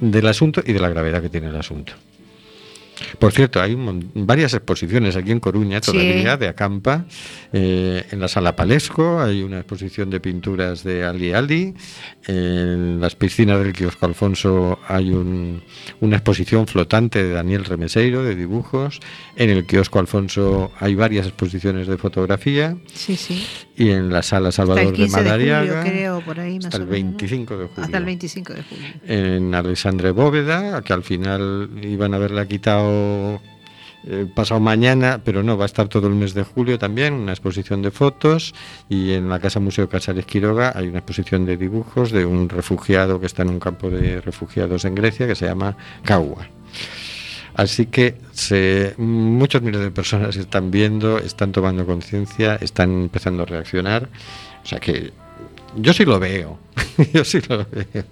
del asunto y de la gravedad que tiene el asunto. Por cierto, hay un varias exposiciones aquí en Coruña
Sí.
todavía de Acampa. Eh, en la sala Palesco hay una exposición de pinturas de Ali Ali. En las piscinas del kiosco Alfonso hay un- una exposición flotante de Daniel Remeseiro de dibujos. En el kiosco Alfonso hay varias exposiciones de fotografía.
Sí, sí.
Y en la sala Salvador
el 15
de
julio,
Madariaga.
creo, por ahí más
hasta el
menos, ¿no?
25 de julio
Hasta el 25 de julio.
en Alexandre Bóveda, que al final iban a haberla quitado eh, pasado mañana, pero no, va a estar todo el mes de julio también, una exposición de fotos y en la Casa Museo Casares Quiroga hay una exposición de dibujos de un refugiado que está en un campo de refugiados en Grecia que se llama Kawa. Así que se, muchos miles de personas están viendo, están tomando conciencia, están empezando a reaccionar. O sea que yo sí lo veo. yo sí lo veo.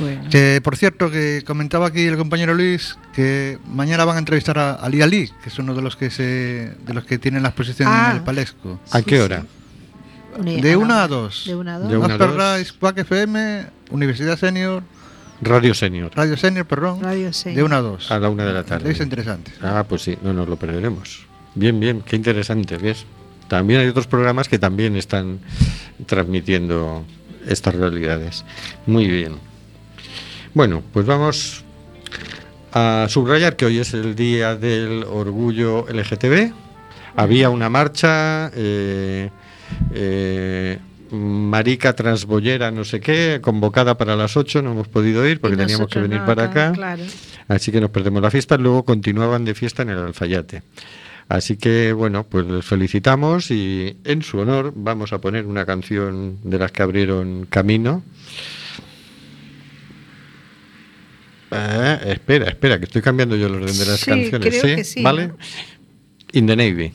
Bueno.
Que, por cierto, que comentaba aquí el compañero Luis que mañana van a entrevistar a Ali Ali, que es uno de los que se, de los que tienen la exposición
Ah.
en el Palesco.
¿A qué
sí.
hora?
De
ah,
una a dos.
De una a dos.
De una a
Quack FM, Universidad Senior,
Radio Senior.
Radio Senior, perdón.
Radio Senior.
De una a dos.
A la una de la tarde.
Es interesante.
Ah, pues sí, no nos lo perderemos. Bien, bien, qué interesante, ¿ves? También hay otros programas que también están transmitiendo estas realidades. Muy bien. Bueno, pues vamos a subrayar que hoy es el día del orgullo LGTB. Había una marcha, eh, eh, Marica Transbollera, no sé qué, convocada para las 8, no hemos podido ir porque teníamos que venir
no,
para acá.
Claro.
Así que nos perdemos la fiesta. Luego continuaban de fiesta en el Alfayate. Así que, bueno, pues les felicitamos y en su honor vamos a poner una canción de las que abrieron camino. Ah, espera, espera, que estoy cambiando yo el orden de las
Sí,
canciones.
creo
¿sí?
que sí,
¿Vale? In the Navy.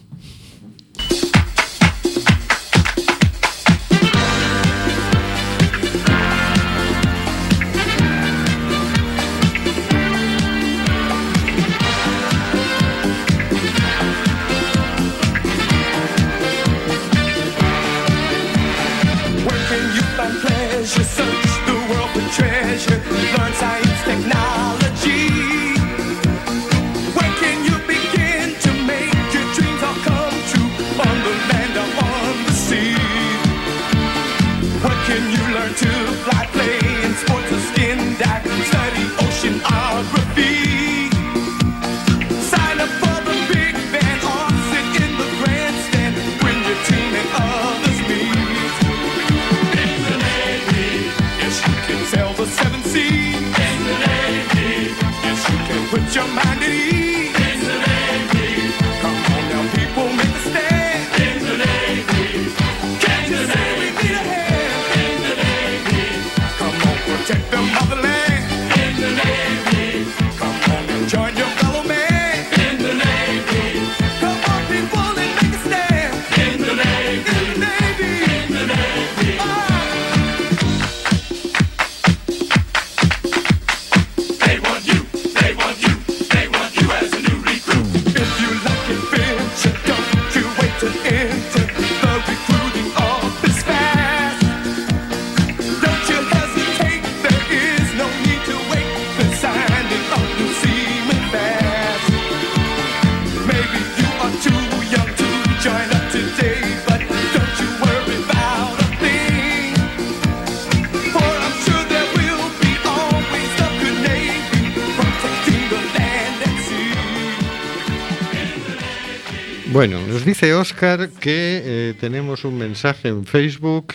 Dice Oscar que eh, tenemos un mensaje en Facebook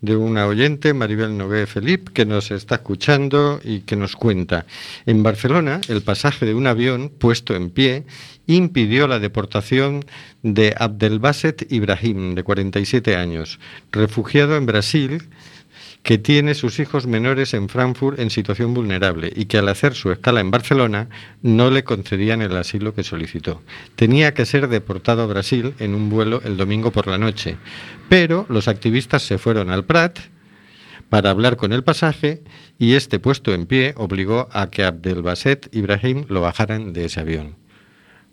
de una oyente, Maribel Nogué Felip, que nos está escuchando y que nos cuenta. En Barcelona, el pasaje de un avión puesto en pie impidió la deportación de Abdelbaset Ibrahim, de 47 años, refugiado en Brasil, que tiene sus hijos menores en Frankfurt en situación vulnerable y que al hacer su escala en Barcelona no le concedían el asilo que solicitó. Tenía que ser deportado a Brasil en un vuelo el domingo por la noche, pero los activistas se fueron al Prat para hablar con el pasaje y este puesto en pie obligó a que Abdelbaset Ibrahim lo bajaran de ese avión.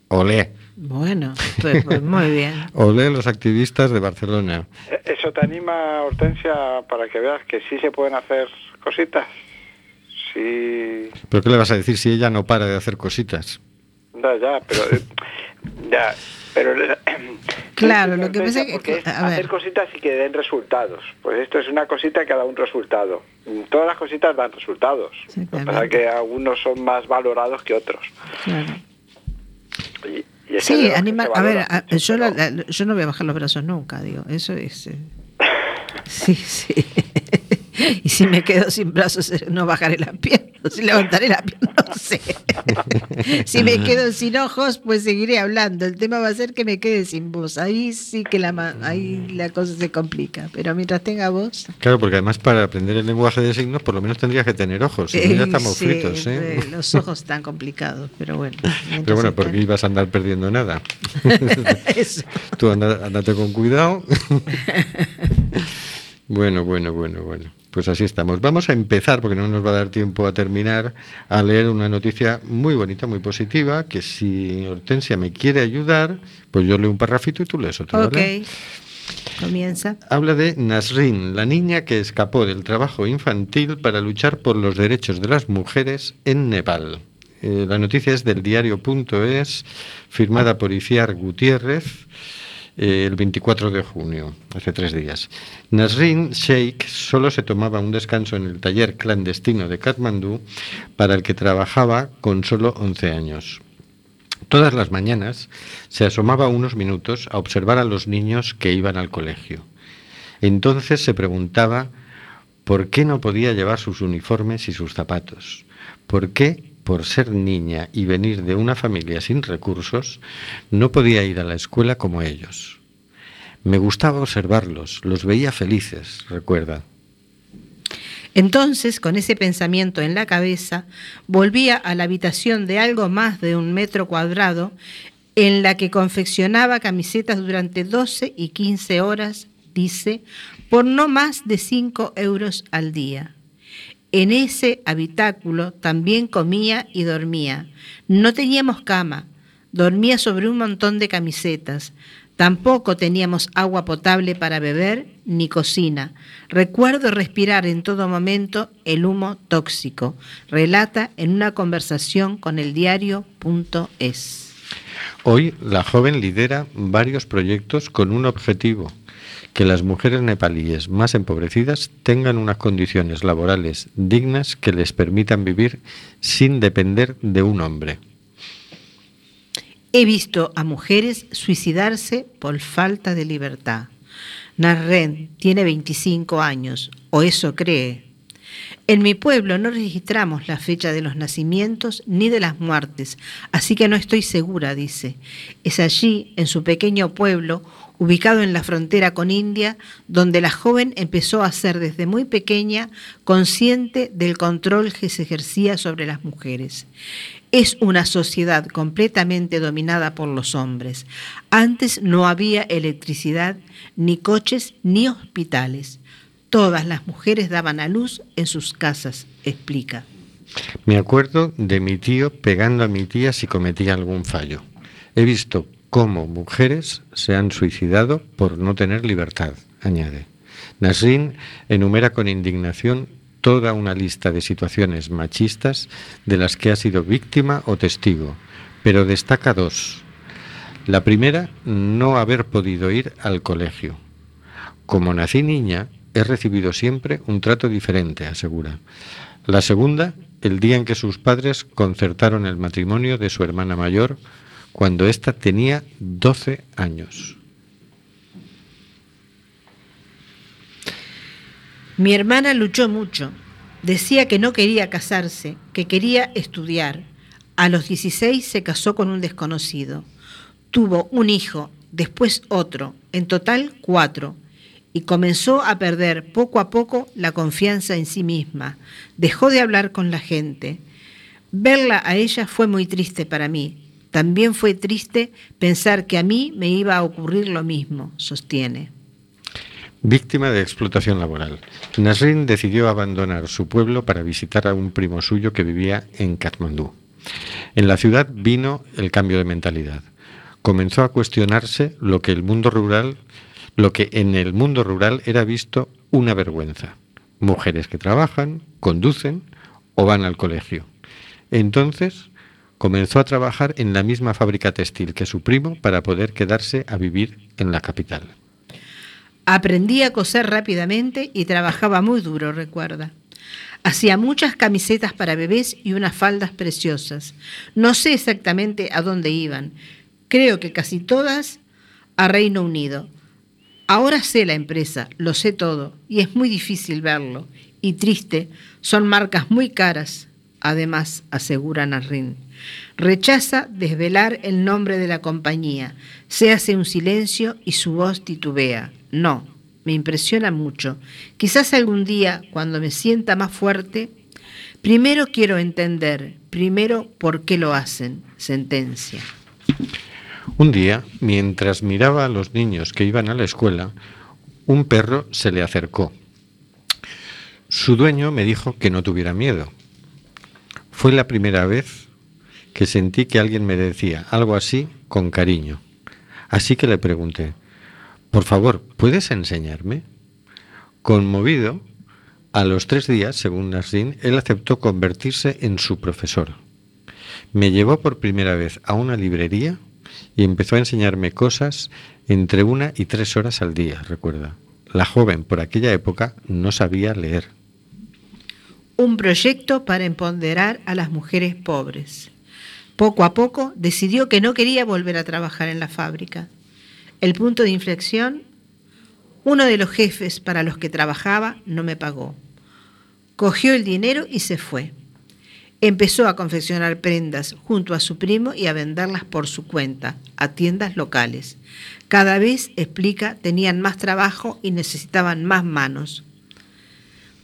Olé,
Bueno, pues, pues muy bien.
olé los activistas de Barcelona.
Eh, ¿Eso te anima, Hortensia, para que veas que sí se pueden hacer cositas? Sí,
¿Pero qué le vas a decir si ella no para de hacer cositas?
ya, ya, pero... eh, ya, pero...
Claro, lo que pasa es que-
porque es
a ver.
hacer cositas y que den resultados. Pues esto es una cosita que da un resultado. Todas las cositas dan resultados. Lo que pasa es
Exactamente.
que algunos son más valorados que otros.
Claro.
Y- y
Sí, anima, a ver, a- yo, la- yo no voy a bajar los brazos nunca, digo, eso es... eh, Sí, sí. Y si me quedo sin brazos, eh, no bajaré la pierna. Si levantaré la pierna, no sé. si me quedo sin ojos, pues seguiré hablando. El tema va a ser que me quede sin voz. Ahí sí que la, ahí la cosa se complica. Pero mientras tenga voz.
Claro, porque además para aprender el lenguaje de signos por lo menos tendrías que tener ojos. Si ya
eh,
estamos
sí,
fritos, ¿eh?
Los ojos están complicados, pero bueno.
Pero bueno, porque ibas a andar perdiendo nada.
Eso.
Tú anda- andate con cuidado. bueno, bueno, bueno, bueno. Pues así estamos. Vamos a empezar, porque no nos va a dar tiempo a terminar, a leer una noticia muy bonita, muy positiva, que si Hortensia me quiere ayudar, pues yo leo un parrafito y tú lees otro. ¿vale?
Ok. Comienza.
Habla de Nasrin, la niña que escapó del trabajo infantil para luchar por los derechos de las mujeres en Nepal. Eh, la noticia es del diario.es, firmada por Iciar Gutiérrez el 24 de junio, hace tres días. Nasrin Sheikh solo se tomaba un descanso en el taller clandestino de Katmandú para el que trabajaba con solo 11 años. Todas las mañanas se asomaba unos minutos a observar a los niños que iban al colegio. Entonces se preguntaba por qué no podía llevar sus uniformes y sus zapatos. ¿Por qué, por ser niña y venir de una familia sin recursos, no podía ir a la escuela como ellos? Me gustaba observarlos, los veía felices, recuerda.
Entonces, con ese pensamiento en la cabeza, volvía a la habitación de algo más de un metro cuadrado, en la que confeccionaba camisetas durante 12 y 15 horas, dice, por no más de 5 euros al día. En ese habitáculo también comía y dormía. No teníamos cama, dormía sobre un montón de camisetas. Tampoco teníamos agua potable para beber ni cocina. Recuerdo respirar en todo momento el humo tóxico, relata en una conversación con el diario.es.
Hoy la joven lidera varios proyectos con un objetivo, que las mujeres nepalíes más empobrecidas tengan unas condiciones laborales dignas que les permitan vivir sin depender de un hombre.
He visto a mujeres suicidarse por falta de libertad. Narren tiene 25 años, o eso cree. En mi pueblo no registramos la fecha de los nacimientos ni de las muertes, así que no estoy segura, dice. Es allí, en su pequeño pueblo, ubicado en la frontera con India, donde la joven empezó a ser desde muy pequeña consciente del control que se ejercía sobre las mujeres. Es una sociedad completamente dominada por los hombres. Antes no había electricidad, ni coches, ni hospitales. Todas las mujeres daban a luz en sus casas, explica.
Me acuerdo de mi tío pegando a mi tía si cometía algún fallo. He visto cómo mujeres se han suicidado por no tener libertad, añade. Nasrin enumera con indignación toda una lista de situaciones machistas de las que ha sido víctima o testigo, pero destaca dos. La primera, no haber podido ir al colegio. Como nací niña, he recibido siempre un trato diferente, asegura. La segunda, el día en que sus padres concertaron el matrimonio de su hermana mayor, cuando ésta tenía 12 años.
Mi hermana luchó mucho. Decía que no quería casarse, que quería estudiar. A los 16 se casó con un desconocido. Tuvo un hijo, después otro, en total cuatro. Y comenzó a perder poco a poco la confianza en sí misma. Dejó de hablar con la gente. Verla a ella fue muy triste para mí. También fue triste pensar que a mí me iba a ocurrir lo mismo, sostiene.
Víctima de explotación laboral. Nasrin decidió abandonar su pueblo para visitar a un primo suyo que vivía en Katmandú. En la ciudad vino el cambio de mentalidad. Comenzó a cuestionarse lo que el mundo rural, lo que en el mundo rural era visto una vergüenza. Mujeres que trabajan, conducen o van al colegio. Entonces comenzó a trabajar en la misma fábrica textil que su primo para poder quedarse a vivir en la capital.
Aprendí a coser rápidamente y trabajaba muy duro, recuerda. Hacía muchas camisetas para bebés y unas faldas preciosas. No sé exactamente a dónde iban. Creo que casi todas a Reino Unido. Ahora sé la empresa, lo sé todo, y es muy difícil verlo. y triste son marcas muy caras. Además, asegura Narrin, rechaza desvelar el nombre de la compañía. Se hace un silencio y su voz titubea. No, me impresiona mucho. Quizás algún día, cuando me sienta más fuerte, primero quiero entender, primero por qué lo hacen. Sentencia.
Un día, mientras miraba a los niños que iban a la escuela, un perro se le acercó. Su dueño me dijo que no tuviera miedo. Fue la primera vez que sentí que alguien me decía algo así con cariño. Así que le pregunté, por favor, ¿puedes enseñarme? Conmovido, a los tres días, según Nasrin, él aceptó convertirse en su profesor. Me llevó por primera vez a una librería y empezó a enseñarme cosas entre una y tres horas al día, recuerda. La joven por aquella época no sabía leer.
Un proyecto para empoderar a las mujeres pobres. Poco a poco decidió que no quería volver a trabajar en la fábrica. El punto de inflexión, uno de los jefes para los que trabajaba no me pagó. Cogió el dinero y se fue. Empezó a confeccionar prendas junto a su primo y a venderlas por su cuenta a tiendas locales. Cada vez, explica, tenían más trabajo y necesitaban más manos.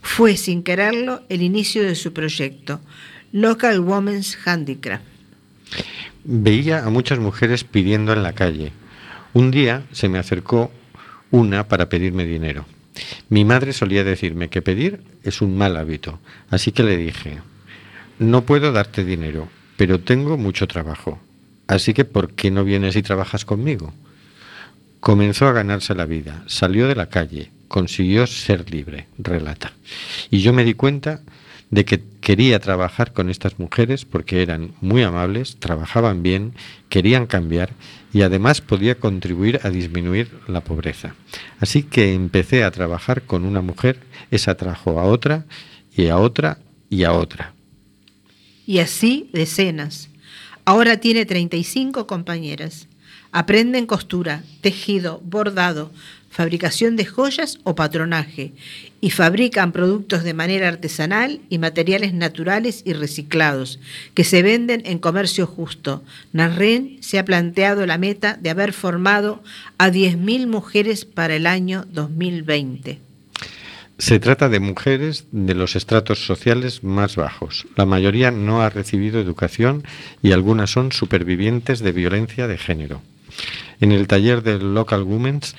Fue, sin quererlo, el inicio de su proyecto, Local Women's Handicraft.
Veía a muchas mujeres pidiendo en la calle. Un día se me acercó una para pedirme dinero. Mi madre solía decirme que pedir es un mal hábito, así que le dije, no puedo darte dinero, pero tengo mucho trabajo, así que ¿por qué no vienes y trabajas conmigo? Comenzó a ganarse la vida, salió de la calle, consiguió ser libre, relata. Y yo me di cuenta de que quería trabajar con estas mujeres porque eran muy amables, trabajaban bien, querían cambiar y además podía contribuir a disminuir la pobreza. Así que empecé a trabajar con una mujer, esa trajo a otra y a otra y a otra.
Y así decenas. Ahora tiene 35 compañeras. Aprenden costura, tejido, bordado, fabricación de joyas o patronaje y fabrican productos de manera artesanal y materiales naturales y reciclados que se venden en comercio justo. Narren se ha planteado la meta de haber formado a 10.000 mujeres para el año 2020.
Se trata de mujeres de los estratos sociales más bajos. La mayoría no ha recibido educación y algunas son supervivientes de violencia de género. En el taller de Local Women's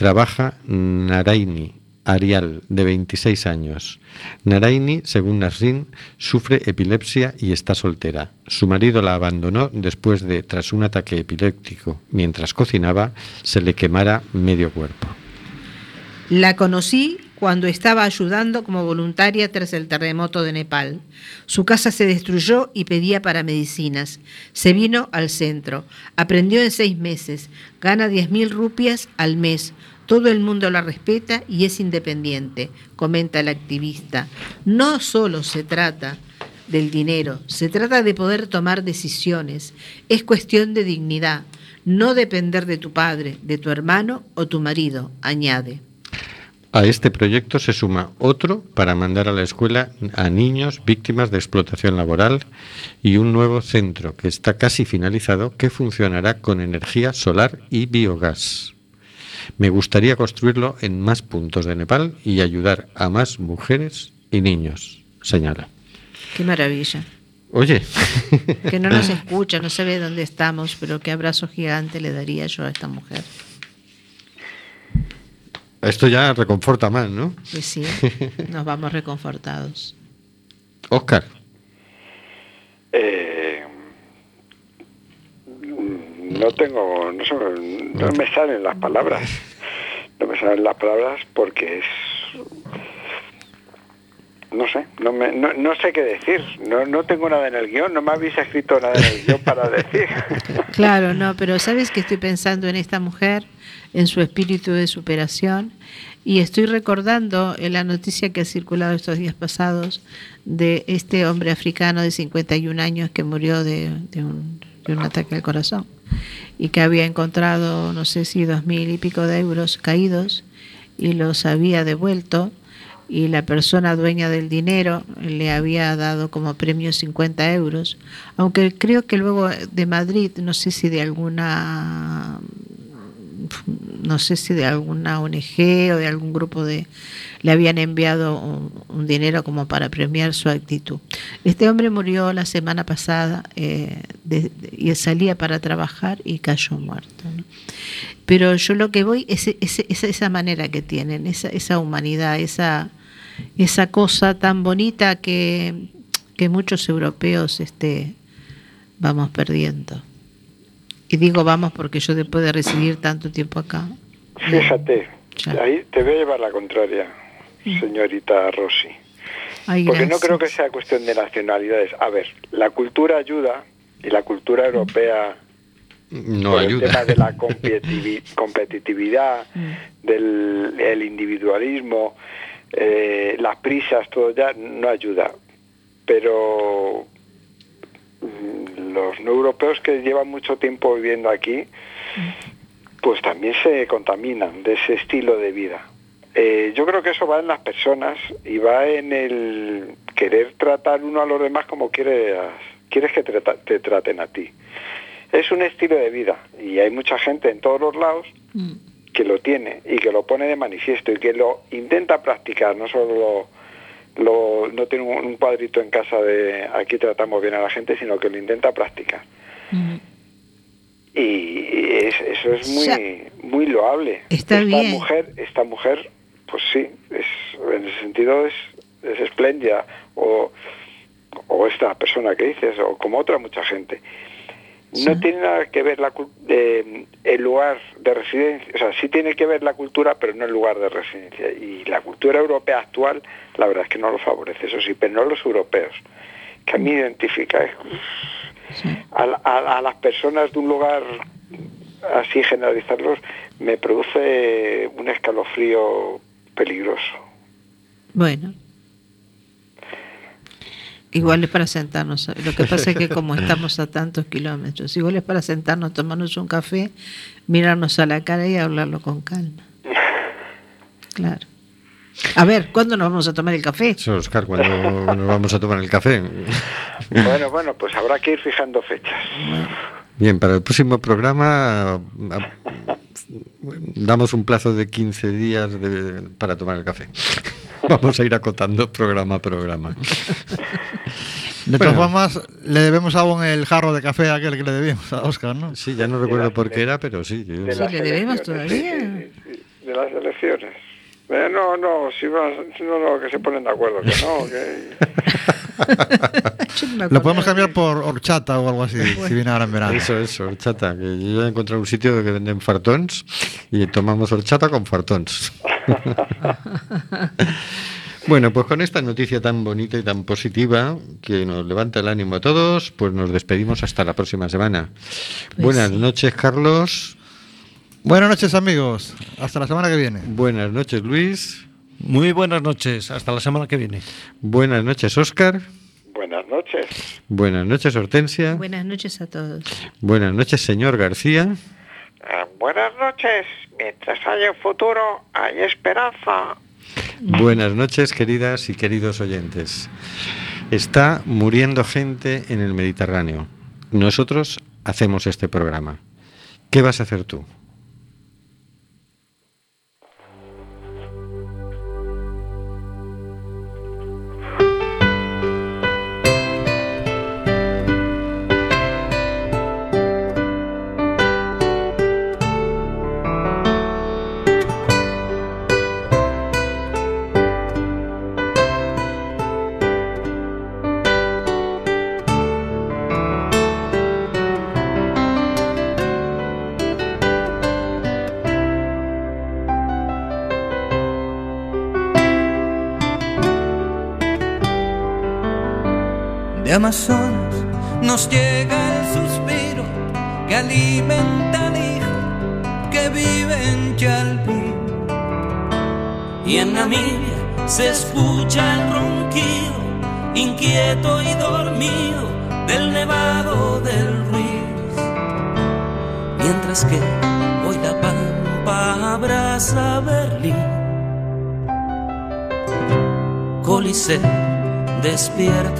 trabaja Naraini Arial, de 26 años. Naraini, según Nasrin, sufre epilepsia y está soltera. Su marido la abandonó después de, tras un ataque epiléptico, mientras cocinaba, se le quemara medio cuerpo.
La conocí cuando estaba ayudando como voluntaria tras el terremoto de Nepal. Su casa se destruyó y pedía para medicinas. Se vino al centro. Aprendió en seis meses. Gana 10.000 rupias al mes. Todo el mundo la respeta y es independiente, comenta el activista. No solo se trata del dinero, se trata de poder tomar decisiones. Es cuestión de dignidad, no depender de tu padre, de tu hermano o tu marido, añade.
A este proyecto se suma otro para mandar a la escuela a niños víctimas de explotación laboral y un nuevo centro que está casi finalizado que funcionará con energía solar y biogás. Me gustaría construirlo en más puntos de Nepal y ayudar a más mujeres y niños, señala.
Qué maravilla.
Oye,
Que no nos escucha, no sabe dónde estamos, pero qué abrazo gigante le daría yo a esta mujer.
esto ya reconforta más, ¿no?
Pues sí, nos vamos reconfortados.
Oscar,
Eh, no tengo, no, no me salen las palabras. No me salen las palabras porque es, no sé, no, me, no, sé qué decir. No, no tengo nada en el guion, no me habéis escrito nada en el guion para decir.
Claro, no, pero sabes que estoy pensando en esta mujer, en su espíritu de superación, y estoy recordando en la noticia que ha circulado estos días pasados de este hombre africano de 51 años que murió de un, de un ataque al corazón y que había encontrado, no sé si dos mil y pico de euros caídos y los había devuelto y la persona dueña del dinero le había dado como premio 50 euros, aunque creo que luego de Madrid, no sé si de alguna no sé si de alguna ONG o de algún grupo de le habían enviado un, dinero como para premiar su actitud. Este hombre murió la semana pasada eh, y salía para trabajar y cayó muerto. Pero yo lo que voy es esa manera que tienen, esa, esa humanidad, esa, esa cosa tan bonita que, que muchos europeos este, vamos perdiendo. Y digo vamos porque yo después de residir tanto tiempo acá,
Fíjate,
Ya.
ahí te voy a llevar la contraria, señorita Rossi.
ay,
Porque no creo que sea cuestión de nacionalidades. A ver, la cultura ayuda y la cultura europea
No
por el
ayuda.
tema de la competitivi- competitividad,
Mm.
del el individualismo, eh, las prisas, todo ya no ayuda. Pero mm, los no europeos que llevan mucho tiempo viviendo aquí, pues también se contaminan de ese estilo de vida. Eh, yo creo que eso va en las personas y va en el querer tratar uno a los demás como quieres, quieres que te, te traten a ti. Es un estilo de vida y hay mucha gente en todos los lados
Mm.
que lo tiene y que lo pone de manifiesto y que lo intenta practicar, no solo lo, no tiene un, un cuadrito en casa de aquí tratamos bien a la gente, sino que lo intenta practicar.
Mm.
Y es- eso es muy muy loable.
Está
esta
bien.
mujer, esta mujer, pues sí, es, en ese sentido es, es espléndida o, o esta persona que dices o como otra mucha gente. No tiene nada que ver la, eh, el lugar de residencia, o sea, sí tiene que ver la cultura, pero no el lugar de residencia. Y la cultura europea actual, la verdad es que no lo favorece, eso sí, pero no los europeos. Que a mí identifica es,
Sí.
a, a- a las personas de un lugar así generalizarlos me produce un escalofrío peligroso.
Bueno. Igual es para sentarnos. Lo que pasa es que como estamos a tantos kilómetros, igual es para sentarnos, tomarnos un café, mirarnos a la cara y hablarlo con calma. Claro. A ver, ¿cuándo nos vamos a tomar el café?
Oscar, cuando nos vamos a tomar el café.
Bueno, bueno, pues habrá que ir fijando fechas.
Bien, para el próximo programa damos un plazo de 15 días de- para tomar el café. Vamos a ir acotando programa a programa.
De todas
Bueno.
formas, le debemos aún el jarro de café aquel que le debíamos a Oscar, ¿no?
Sí, ya no recuerdo por qué era, pero sí. yo-
Sí, le debemos todavía.
de las elecciones. Eh, no, no, si vas, no, no, que se ponen de acuerdo, que no, que...
Lo podemos cambiar por horchata o algo así, si viene ahora en verano.
Eso, eso, horchata. Que yo ya he encontrado un sitio que venden fartons y tomamos horchata con fartons. bueno, pues con esta noticia tan bonita y tan positiva que nos levanta el ánimo a todos, pues nos despedimos hasta la próxima semana.
Pues
Buenas
sí.
noches, Carlos.
Buenas noches, amigos. Hasta la semana que viene.
Buenas noches, Luis.
Muy buenas noches, hasta la semana que viene.
Buenas noches, Óscar.
Buenas noches.
Buenas noches, Hortensia.
Buenas noches a todos.
Buenas noches, señor García.
Eh, buenas noches. Mientras haya futuro, hay esperanza.
Buenas noches, queridas y queridos oyentes. Está muriendo gente en el Mediterráneo. Nosotros hacemos este programa. ¿Qué vas a hacer tú?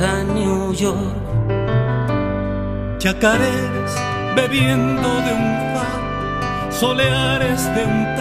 Despierta New.
Chacareras bebiendo de un faro, soleares de un tango